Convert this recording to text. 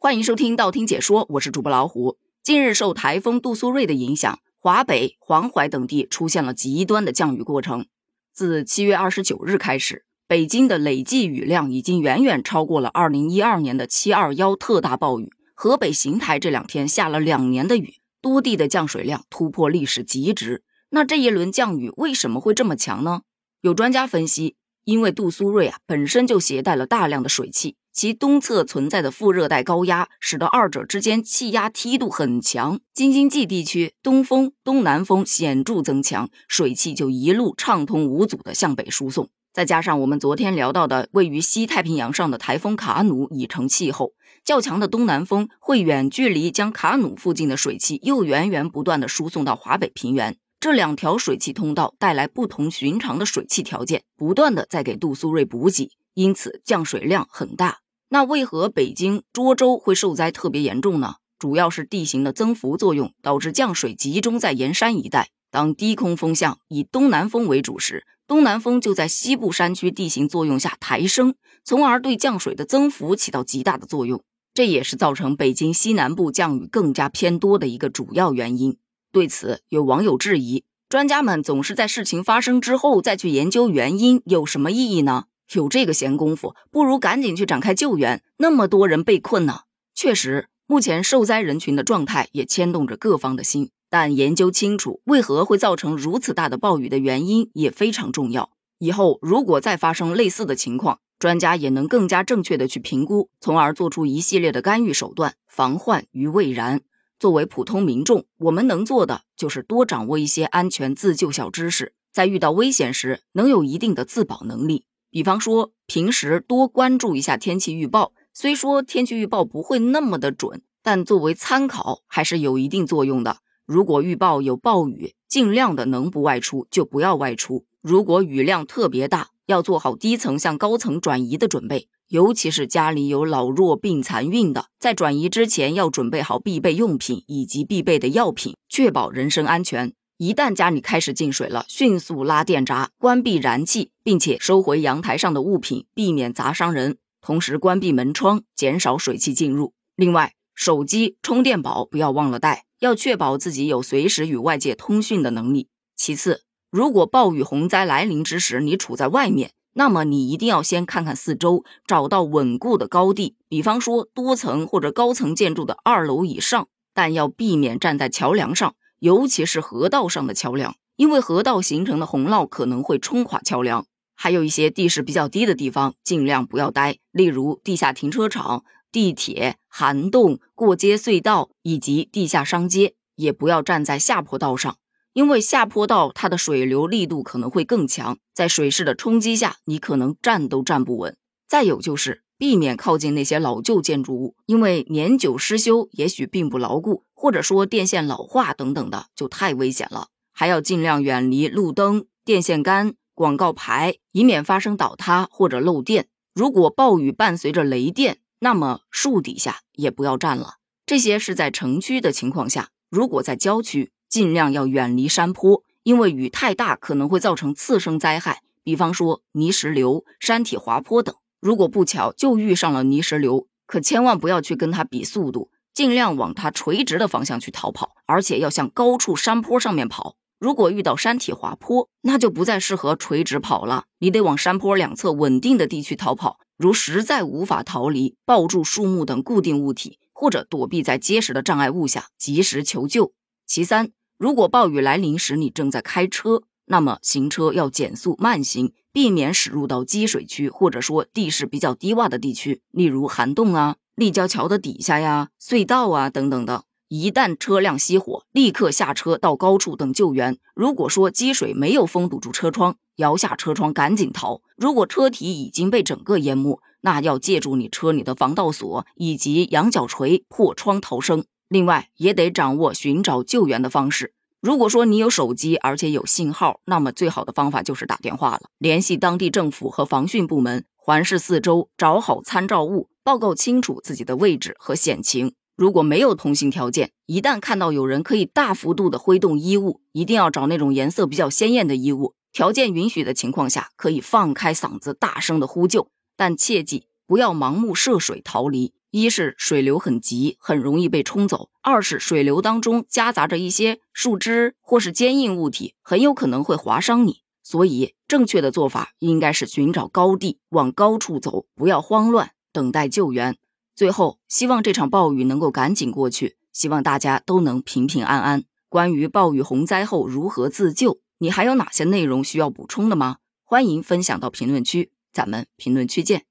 欢迎收听道听解说，我是主播老虎。近日受台风杜苏芮的影响，华北、黄淮等地出现了极端的降雨过程。自七月二十九日开始，北京的累计雨量已经远远超过了二零一二年的七二幺特大暴雨。河北邢台这两天下了两年的雨，多地的降水量突破历史极值。那这一轮降雨为什么会这么强呢？有专家分析，因为杜苏芮啊本身就携带了大量的水汽。其东侧存在的副热带高压，使得二者之间气压梯度很强。京津冀地区东风、东南风显著增强，水汽就一路畅通无阻地向北输送。再加上我们昨天聊到的位于西太平洋上的台风卡努已成气候，较强的东南风会远距离将卡努附近的水汽又源源不断地输送到华北平原。这两条水汽通道带来不同寻常的水汽条件，不断的在给杜苏芮补给，因此降水量很大。那为何北京、涿州会受灾特别严重呢？主要是地形的增幅作用导致降水集中在盐山一带。当低空风向以东南风为主时，东南风就在西部山区地形作用下抬升，从而对降水的增幅起到极大的作用。这也是造成北京西南部降雨更加偏多的一个主要原因。对此，有网友质疑：专家们总是在事情发生之后再去研究原因，有什么意义呢？有这个闲工夫，不如赶紧去展开救援。那么多人被困呢，确实，目前受灾人群的状态也牵动着各方的心。但研究清楚为何会造成如此大的暴雨的原因也非常重要。以后如果再发生类似的情况，专家也能更加正确的去评估，从而做出一系列的干预手段，防患于未然。作为普通民众，我们能做的就是多掌握一些安全自救小知识，在遇到危险时能有一定的自保能力。比方说，平时多关注一下天气预报。虽说天气预报不会那么的准，但作为参考还是有一定作用的。如果预报有暴雨，尽量的能不外出就不要外出。如果雨量特别大，要做好低层向高层转移的准备。尤其是家里有老弱病残孕的，在转移之前要准备好必备用品以及必备的药品，确保人身安全。一旦家里开始进水了，迅速拉电闸，关闭燃气，并且收回阳台上的物品，避免砸伤人。同时关闭门窗，减少水汽进入。另外，手机充电宝不要忘了带，要确保自己有随时与外界通讯的能力。其次，如果暴雨洪灾来临之时，你处在外面，那么你一定要先看看四周，找到稳固的高地，比方说多层或者高层建筑的二楼以上，但要避免站在桥梁上。尤其是河道上的桥梁，因为河道形成的洪涝可能会冲垮桥梁。还有一些地势比较低的地方，尽量不要待，例如地下停车场、地铁、涵洞、过街隧道以及地下商街，也不要站在下坡道上，因为下坡道它的水流力度可能会更强，在水势的冲击下，你可能站都站不稳。再有就是避免靠近那些老旧建筑物，因为年久失修，也许并不牢固。或者说电线老化等等的就太危险了，还要尽量远离路灯、电线杆、广告牌，以免发生倒塌或者漏电。如果暴雨伴随着雷电，那么树底下也不要站了。这些是在城区的情况下，如果在郊区，尽量要远离山坡，因为雨太大可能会造成次生灾害，比方说泥石流、山体滑坡等。如果不巧就遇上了泥石流，可千万不要去跟它比速度。尽量往它垂直的方向去逃跑，而且要向高处山坡上面跑。如果遇到山体滑坡，那就不再适合垂直跑了，你得往山坡两侧稳定的地区逃跑。如实在无法逃离，抱住树木等固定物体，或者躲避在结实的障碍物下，及时求救。其三，如果暴雨来临时你正在开车，那么行车要减速慢行，避免驶入到积水区，或者说地势比较低洼的地区，例如涵洞啊。立交桥的底下呀、隧道啊等等的，一旦车辆熄火，立刻下车到高处等救援。如果说积水没有封堵住车窗，摇下车窗赶紧逃。如果车体已经被整个淹没，那要借助你车里的防盗锁以及羊角锤破窗逃生。另外，也得掌握寻找救援的方式。如果说你有手机而且有信号，那么最好的方法就是打电话了，联系当地政府和防汛部门，环视四周，找好参照物。报告清楚自己的位置和险情。如果没有通信条件，一旦看到有人可以大幅度的挥动衣物，一定要找那种颜色比较鲜艳的衣物。条件允许的情况下，可以放开嗓子大声的呼救，但切记不要盲目涉水逃离。一是水流很急，很容易被冲走；二是水流当中夹杂着一些树枝或是坚硬物体，很有可能会划伤你。所以，正确的做法应该是寻找高地，往高处走，不要慌乱，等待救援。最后，希望这场暴雨能够赶紧过去，希望大家都能平平安安。关于暴雨洪灾后如何自救，你还有哪些内容需要补充的吗？欢迎分享到评论区，咱们评论区见。